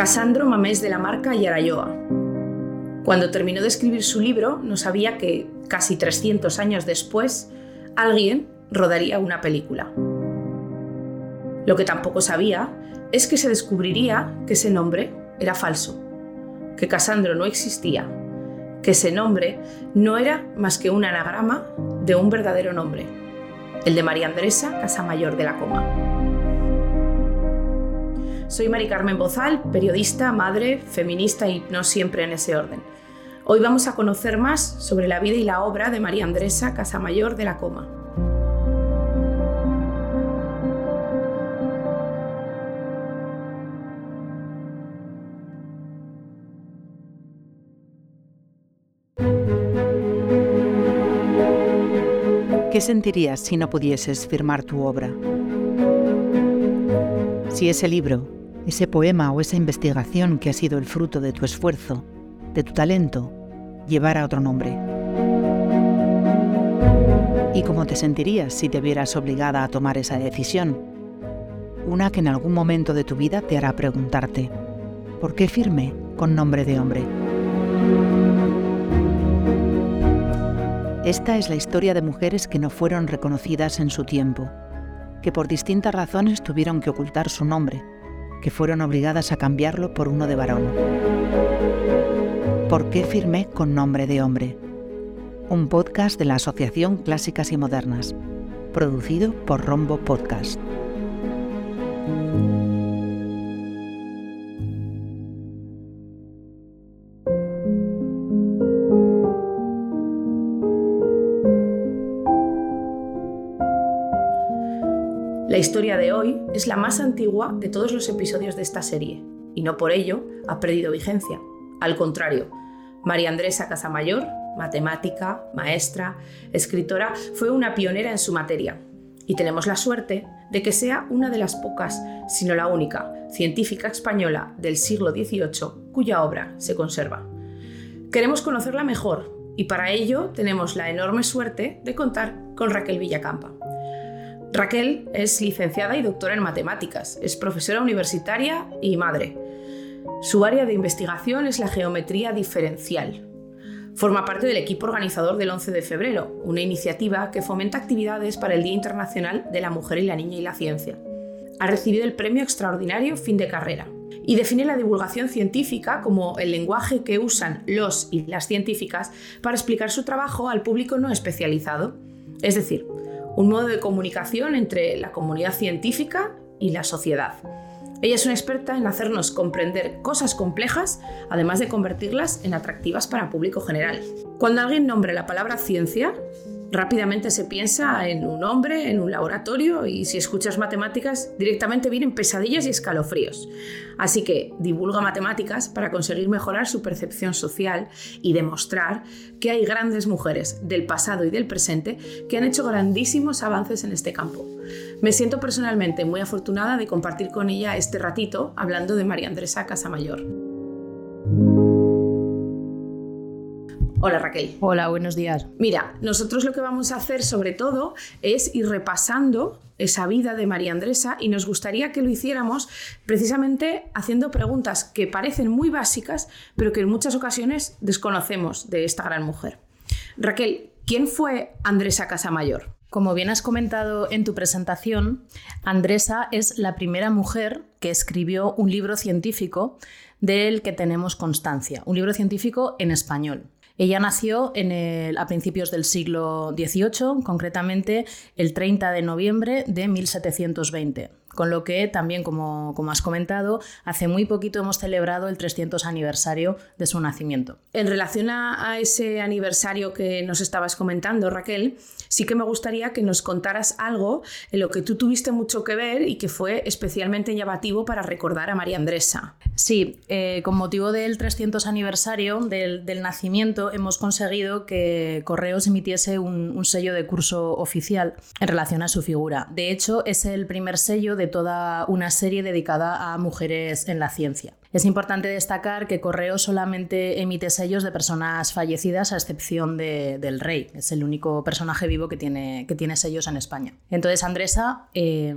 Casandro Mamés de la Marca Yarayoa. Cuando terminó de escribir su libro, no sabía que, casi 300 años después, alguien rodaría una película. Lo que tampoco sabía es que se descubriría que ese nombre era falso, que Casandro no existía, que ese nombre no era más que un anagrama de un verdadero nombre, el de María Andresa Casamayor de la Coma. Soy Mari Carmen Bozal, periodista, madre, feminista y no siempre en ese orden. Hoy vamos a conocer más sobre la vida y la obra de María Andresa Casamayor de la Coma. ¿Qué sentirías si no pudieses firmar tu obra? Si ese libro, ese poema o esa investigación que ha sido el fruto de tu esfuerzo, de tu talento, llevara otro nombre. ¿Y cómo te sentirías si te vieras obligada a tomar esa decisión? Una que en algún momento de tu vida te hará preguntarte, ¿por qué firme con nombre de hombre? Esta es la historia de mujeres que no fueron reconocidas en su tiempo, que por distintas razones tuvieron que ocultar su nombre, que fueron obligadas a cambiarlo por uno de varón. ¿Por qué firmé con nombre de hombre? Un podcast de la Asociación Clásicas y Modernas, producido por Rombo Podcast. Historia de hoy es la más antigua de todos los episodios de esta serie, y no por ello ha perdido vigencia. Al contrario, María Andresa Casamayor, matemática, maestra, escritora, fue una pionera en su materia. Y tenemos la suerte de que sea una de las pocas, si no la única, científica española del siglo XVIII cuya obra se conserva. Queremos conocerla mejor y para ello tenemos la enorme suerte de contar con Raquel Villacampa. Raquel es licenciada y doctora en matemáticas, es profesora universitaria y madre. Su área de investigación es la geometría diferencial. Forma parte del equipo organizador del 11 de febrero, una iniciativa que fomenta actividades para el Día Internacional de la Mujer y la Niña y la Ciencia. Ha recibido el premio extraordinario fin de carrera y define la divulgación científica como el lenguaje que usan los y las científicas para explicar su trabajo al público no especializado. Es decir, un modo de comunicación entre la comunidad científica y la sociedad. Ella es una experta en hacernos comprender cosas complejas, además de convertirlas en atractivas para el público general. Cuando alguien nombre la palabra ciencia, rápidamente se piensa en un hombre, en un laboratorio y si escuchas matemáticas directamente vienen pesadillas y escalofríos. Así que divulga matemáticas para conseguir mejorar su percepción social y demostrar que hay grandes mujeres del pasado y del presente que han hecho grandísimos avances en este campo. Me siento personalmente muy afortunada de compartir con ella este ratito hablando de María Andresa Casamayor. Hola Raquel. Hola, buenos días. Mira, nosotros lo que vamos a hacer sobre todo es ir repasando esa vida de María Andresa y nos gustaría que lo hiciéramos precisamente haciendo preguntas que parecen muy básicas, pero que en muchas ocasiones desconocemos de esta gran mujer. Raquel, ¿quién fue Andresa Casamayor? Como bien has comentado en tu presentación, Andresa es la primera mujer que escribió un libro científico del que tenemos constancia, un libro científico en español. Ella nació a principios del siglo XVIII, concretamente el 30 de noviembre de 1720. Con lo que también, como, como, has comentado, hace muy poquito hemos celebrado el 300 aniversario de su nacimiento. En relación a, ese aniversario que nos estabas comentando, Raquel, sí que me gustaría que nos contaras algo en lo que tú tuviste mucho que ver y que fue especialmente llamativo para recordar a María Andresa. Sí, eh, con motivo del 300 aniversario del, nacimiento hemos conseguido que Correos emitiese un, un sello de curso oficial en relación a su figura. De hecho, es el primer sello de toda una serie dedicada a mujeres en la ciencia. Es importante destacar que Correo solamente emite sellos de personas fallecidas a excepción del rey. Es el único personaje vivo que tiene, que tiene sellos en España. Entonces Andresa eh,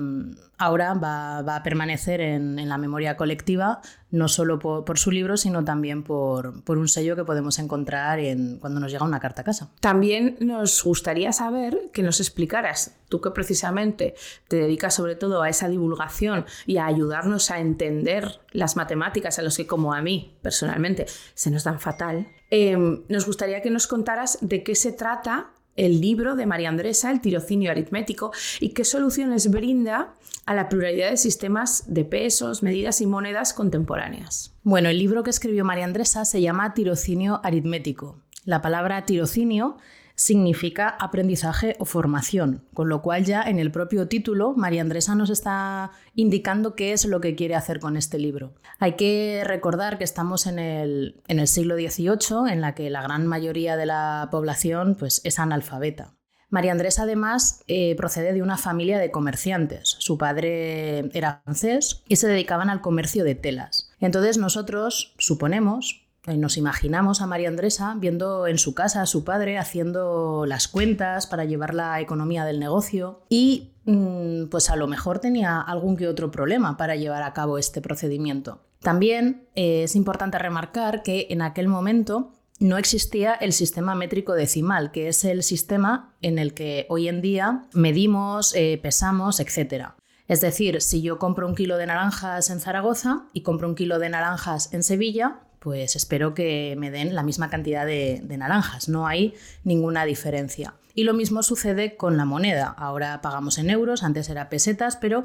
ahora va, a permanecer en, la memoria colectiva, no solo por, su libro, sino también por, un sello que podemos encontrar en, cuando nos llega una carta a casa. También nos gustaría saber que nos explicaras, tú que precisamente te dedicas sobre todo a esa divulgación y a ayudarnos a entender las matemáticas a los que como a mí personalmente se nos dan fatal, em, nos gustaría que nos contaras de qué se trata el libro de María Andresa, El tirocinio aritmético, y qué soluciones brinda a la pluralidad de sistemas de pesos, medidas y monedas contemporáneas. Bueno, el libro que escribió María Andresa se llama Tirocinio aritmético. La palabra tirocinio significa aprendizaje o formación, con lo cual ya en el propio título María Andresa nos está indicando qué es lo que quiere hacer con este libro. Hay que recordar que estamos en el, en el siglo XVIII, en la que la gran mayoría de la población pues, es analfabeta. María Andresa además eh, procede de una familia de comerciantes. Su padre era francés y se dedicaban al comercio de telas. Entonces nosotros suponemos, nos imaginamos a María Andresa viendo en su casa a su padre haciendo las cuentas para llevar la economía del negocio y mm, pues a lo mejor tenía algún que otro problema para llevar a cabo este procedimiento. También eh, es importante remarcar que en aquel momento no existía el sistema métrico decimal, que es el sistema en el que hoy en día medimos, eh, pesamos, etc. Es decir, si yo compro un kilo de naranjas en Zaragoza y compro un kilo de naranjas en Sevilla, pues espero que me den la misma cantidad de, naranjas, no hay ninguna diferencia. Y lo mismo sucede con la moneda. Ahora pagamos en euros, antes era pesetas, pero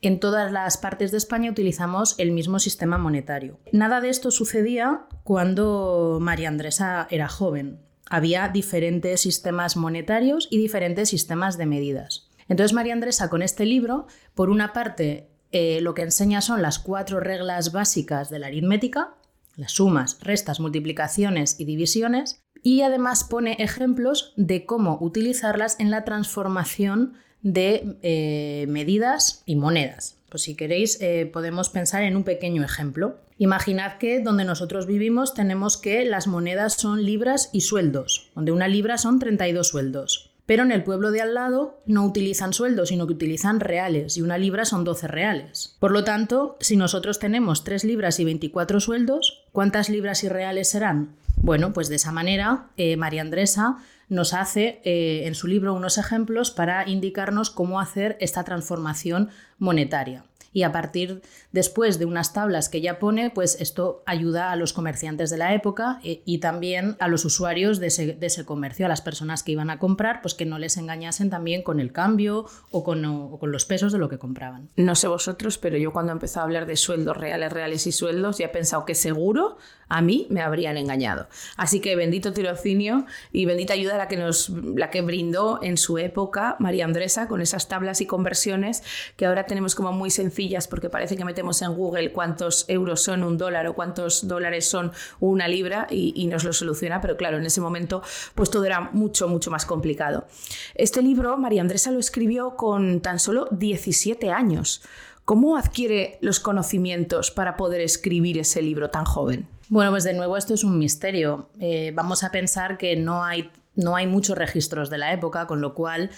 en todas las partes de España utilizamos el mismo sistema monetario. Nada de esto sucedía cuando María Andresa era joven. Había diferentes sistemas monetarios y diferentes sistemas de medidas. Entonces María Andresa con este libro, por una parte, eh, lo que enseña son las cuatro reglas básicas de la aritmética, las sumas, restas, multiplicaciones y divisiones, y además pone ejemplos de cómo utilizarlas en la transformación de eh, medidas y monedas. Pues si queréis eh, podemos pensar en un pequeño ejemplo. Imaginad que donde nosotros vivimos tenemos que las monedas son libras y sueldos, donde una libra son 32 sueldos. Pero en el pueblo de al lado no utilizan sueldos, sino que utilizan reales, y una libra son 12 reales. Por lo tanto, si nosotros tenemos 3 libras y 24 sueldos, ¿cuántas libras y reales serán? Bueno, pues de esa manera, eh, María Andresa nos hace eh, en su libro unos ejemplos para indicarnos cómo hacer esta transformación monetaria y a partir después de unas tablas que ella pone, pues esto ayuda a los comerciantes de la época eh, y también a los usuarios de ese, comercio, a las personas que iban a comprar, pues que no les engañasen también con el cambio o con, o con los pesos de lo que compraban. No sé vosotros, pero yo cuando he empezado a hablar de sueldos reales, reales y sueldos, ya he pensado que seguro a mí me habrían engañado. Así que bendito tirocinio y bendita ayuda la que nos la que brindó en su época María Andresa con esas tablas y conversiones que ahora tenemos como muy sencillas porque parece que metemos en Google cuántos euros son un dólar o cuántos dólares son una libra y, y nos lo soluciona, pero claro, en ese momento pues todo era mucho, mucho más complicado. Este libro María Andresa lo escribió con tan solo 17 años. ¿Cómo adquiere los conocimientos para poder escribir ese libro tan joven? Bueno, pues de nuevo esto es un misterio. Eh, vamos a pensar que no hay, no hay muchos registros de la época, con lo cual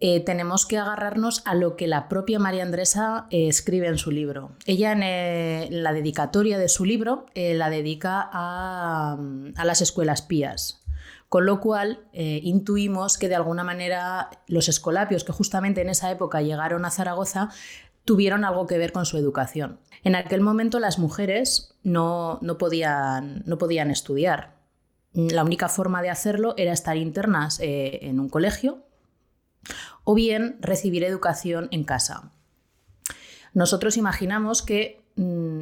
eh, tenemos que agarrarnos a lo que la propia María Andresa eh, escribe en su libro. Ella en la dedicatoria de su libro la dedica a, a, las escuelas pías. Con lo cual intuimos que de alguna manera los escolapios que justamente en esa época llegaron a Zaragoza tuvieron algo que ver con su educación. En aquel momento las mujeres no, podían, no podían estudiar. La única forma de hacerlo era estar internas eh, en un colegio o bien recibir educación en casa. Nosotros imaginamos que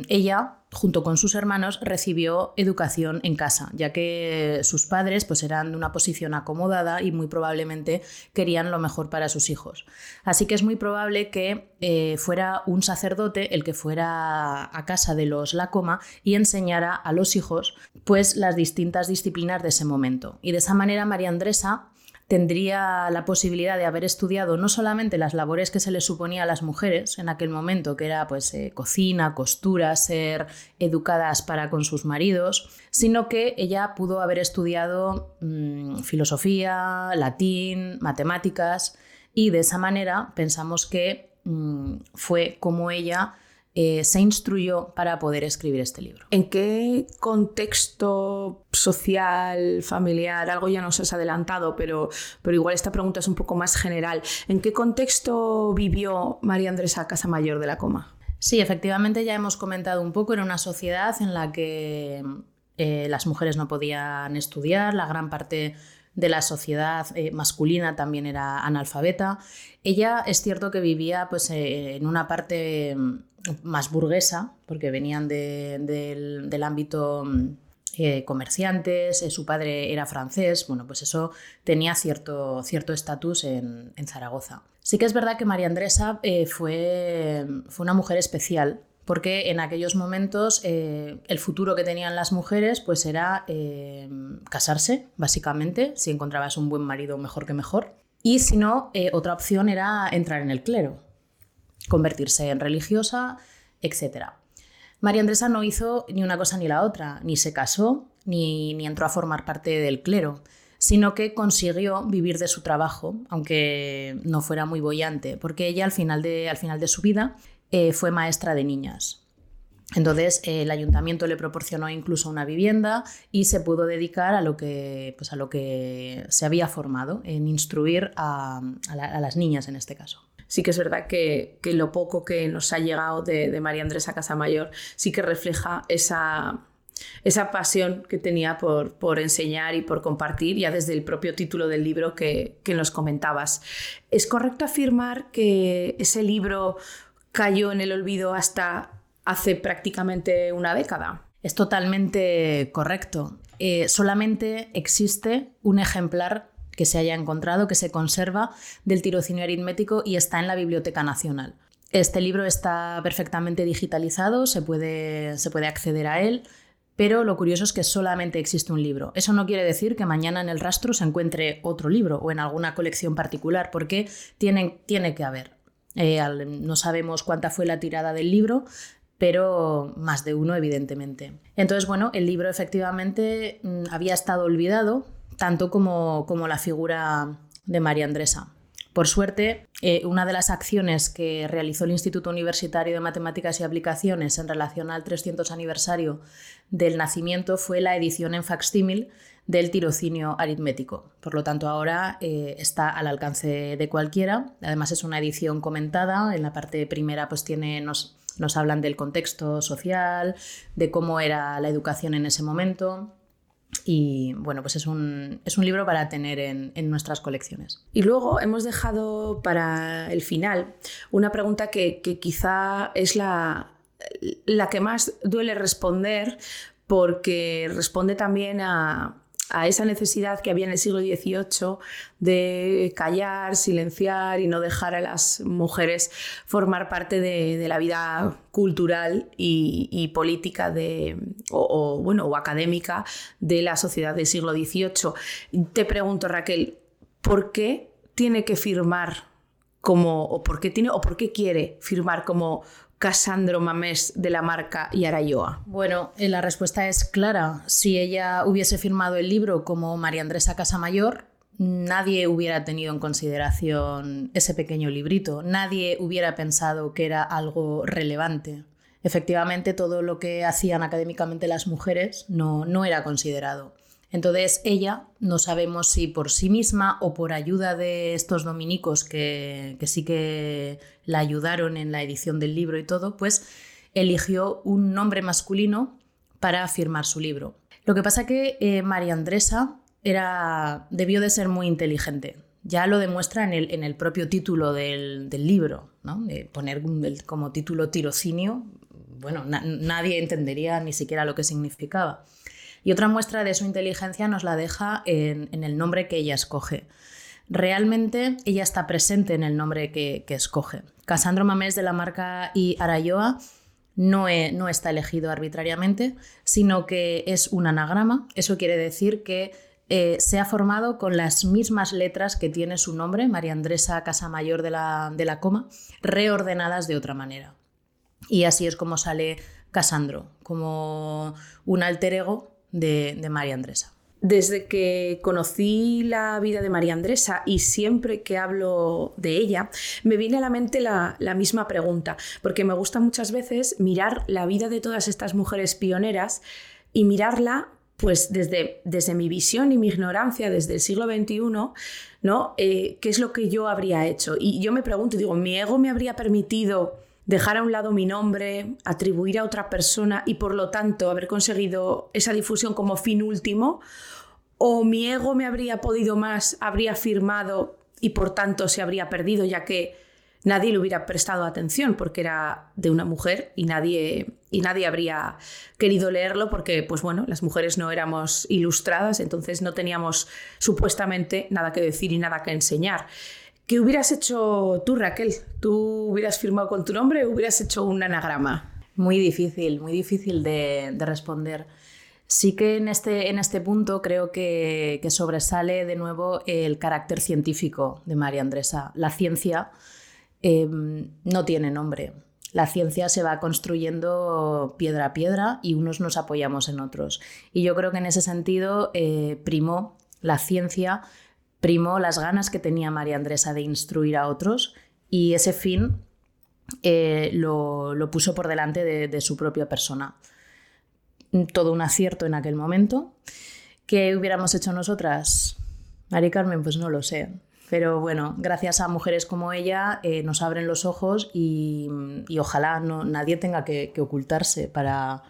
ella, junto con sus hermanos, recibió educación en casa, ya que sus padres pues, eran de una posición acomodada y muy probablemente querían lo mejor para sus hijos. Así que es muy probable que eh, fuera un sacerdote el que fuera a casa de los Lacoma y enseñara a los hijos pues, las distintas disciplinas de ese momento. Y de esa manera María Andresa tendría la posibilidad de haber estudiado no solamente las labores que se le suponía a las mujeres en aquel momento, que era pues eh, cocina, costura, ser educadas para con sus maridos, sino que ella pudo haber estudiado mm, filosofía, latín, matemáticas y de esa manera pensamos que mm, fue como ella eh, se instruyó para poder escribir este libro. ¿En qué contexto social, familiar, algo ya nos has adelantado, pero, pero igual esta pregunta es un poco más general, ¿en qué contexto vivió María Andresa Casamayor de la Coma? Sí, efectivamente ya hemos comentado un poco, era una sociedad en la que eh, las mujeres no podían estudiar, la gran parte de la sociedad eh, masculina también era analfabeta. Ella es cierto que vivía pues, en una parte más burguesa, porque venían del, ámbito mm, eh, comerciantes, eh, su padre era francés, bueno, pues eso tenía cierto estatus en, Zaragoza. Sí que es verdad que María Andresa eh, fue, fue, una mujer especial, porque en aquellos momentos el futuro que tenían las mujeres pues era casarse, básicamente, si encontrabas un buen marido mejor que mejor, y si no, otra opción era entrar en el clero convertirse en religiosa, etc. María Andresa no hizo ni una cosa ni la otra, ni se casó, ni, ni entró a formar parte del clero, sino que consiguió vivir de su trabajo, aunque no fuera muy bollante, porque ella al final de, al final de su vida eh, fue maestra de niñas. Entonces el ayuntamiento le proporcionó incluso una vivienda y se pudo dedicar a lo que, pues a lo que se había formado, en instruir a las niñas en este caso sí que es verdad que, lo poco que nos ha llegado de, María Andresa Casamayor sí que refleja esa, esa pasión que tenía por, por, enseñar y por compartir, ya desde el propio título del libro que, que nos comentabas. ¿Es correcto afirmar que ese libro cayó en el olvido hasta hace prácticamente una década? Es totalmente correcto. Eh, solamente existe un ejemplar que se haya encontrado, que se conserva del tirocinio aritmético y está en la Biblioteca Nacional. Este libro está perfectamente digitalizado, se puede, se puede acceder a él, pero lo curioso es que solamente existe un libro. Eso no quiere decir que mañana en el rastro se encuentre otro libro o en alguna colección particular, porque tiene, tiene que haber. Eh, no sabemos cuánta fue la tirada del libro, pero más de uno, evidentemente. Entonces, bueno, el libro efectivamente mm, había estado olvidado, tanto como, la figura de María Andresa. Por suerte, eh, una de las acciones que realizó el Instituto Universitario de Matemáticas y Aplicaciones en relación al 300 aniversario del nacimiento fue la edición en facsímil del tirocinio aritmético. Por lo tanto, ahora eh, está al alcance de cualquiera. Además, es una edición comentada. En la parte primera, pues tiene, nos, nos hablan del contexto social, de cómo era la educación en ese momento. Y bueno, pues es un, libro para tener en, nuestras colecciones. Y luego hemos dejado para el final una pregunta que, que quizá es la, la que más duele responder porque responde también a, a esa necesidad que había en el siglo XVIII de callar, silenciar y no dejar a las mujeres formar parte de, la vida cultural y, política de, o, bueno, o académica de la sociedad del siglo XVIII. Te pregunto, Raquel, ¿por qué tiene que firmar como, o por qué tiene, o por qué quiere firmar como Casandro Mamés de la marca Yarayoa? Bueno, eh, la respuesta es clara. Si ella hubiese firmado el libro como María Andresa Casamayor, nadie hubiera tenido en consideración ese pequeño librito, nadie hubiera pensado que era algo relevante. Efectivamente, todo lo que hacían académicamente las mujeres no, no era considerado. Entonces ella, no sabemos si por sí misma o por ayuda de estos dominicos que, sí que la ayudaron en la edición del libro y todo, pues eligió un nombre masculino para firmar su libro. Lo que pasa que eh, María Andresa era, debió de ser muy inteligente. Ya lo demuestra en el, en el propio título del, libro, ¿no? poner como título tirocinio, bueno, nadie entendería ni siquiera lo que significaba. Y otra muestra de su inteligencia nos la deja en, el nombre que ella escoge. Realmente ella está presente en el nombre que, escoge. Casandro Mamés de la marca y Arayoa no, no, está elegido arbitrariamente, sino que es un anagrama. Eso quiere decir que eh, se ha formado con las mismas letras que tiene su nombre, María Andresa Casamayor de la, de la Coma, reordenadas de otra manera. Y así es como sale Casandro, como un alter ego de, María Andresa. Desde que conocí la vida de María Andresa y siempre que hablo de ella, me viene a la mente la, misma pregunta, porque me gusta muchas veces mirar la vida de todas estas mujeres pioneras y mirarla pues desde, desde mi visión y mi ignorancia desde el siglo XXI, ¿no? Eh, ¿Qué es lo que yo habría hecho? Y yo me pregunto, digo, ¿mi ego me habría permitido dejar a un lado mi nombre, atribuir a otra persona y por lo tanto haber conseguido esa difusión como fin último, o mi ego me habría podido más, habría firmado y por tanto se habría perdido ya que nadie le hubiera prestado atención porque era de una mujer y nadie y nadie habría querido leerlo porque pues bueno, las mujeres no éramos ilustradas, entonces no teníamos supuestamente nada que decir y nada que enseñar. ¿Qué hubieras hecho tú, Raquel? ¿Tú hubieras firmado con tu nombre o hubieras hecho un anagrama? Muy difícil, muy difícil de, responder. Sí que en este, en este punto creo que, sobresale de nuevo el carácter científico de María Andresa. La ciencia em, no tiene nombre. La ciencia se va construyendo piedra a piedra y unos nos apoyamos en otros. Y yo creo que en ese sentido eh, primó la ciencia primó las ganas que tenía María Andresa de instruir a otros y ese fin eh, lo, puso por delante de, su propia persona. Todo un acierto en aquel momento. ¿Qué hubiéramos hecho nosotras? Mari Carmen, pues no lo sé. Pero bueno, gracias a mujeres como ella eh, nos abren los ojos y, ojalá no, nadie tenga que, ocultarse para,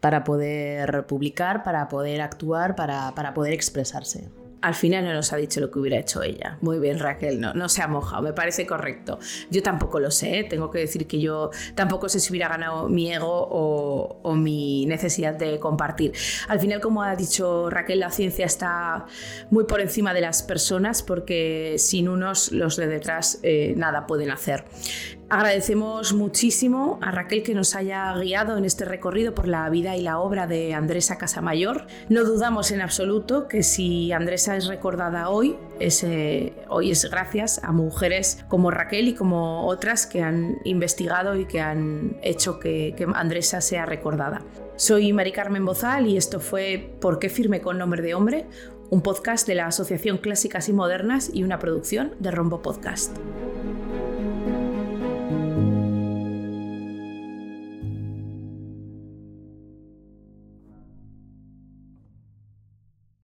para poder publicar, para poder actuar, para, para poder expresarse al final no nos ha dicho lo que hubiera hecho ella. Muy bien, Raquel, no, no se ha mojado, me parece correcto. Yo tampoco lo sé, ¿eh? tengo que decir que yo tampoco sé si hubiera ganado mi ego o, mi necesidad de compartir. Al final, como ha dicho Raquel, la ciencia está muy por encima de las personas porque sin unos los de detrás eh, nada pueden hacer. Agradecemos muchísimo a Raquel que nos haya guiado en este recorrido por la vida y la obra de Andresa Casamayor. No dudamos en absoluto que si Andresa es recordada hoy, hoy es gracias a mujeres como Raquel y como otras que han investigado y que han hecho que, que Andresa sea recordada. Soy Mari Carmen Bozal y esto fue ¿Por qué firme con nombre de hombre? Un podcast de la Asociación Clásicas y Modernas y una producción de Rombo Podcast.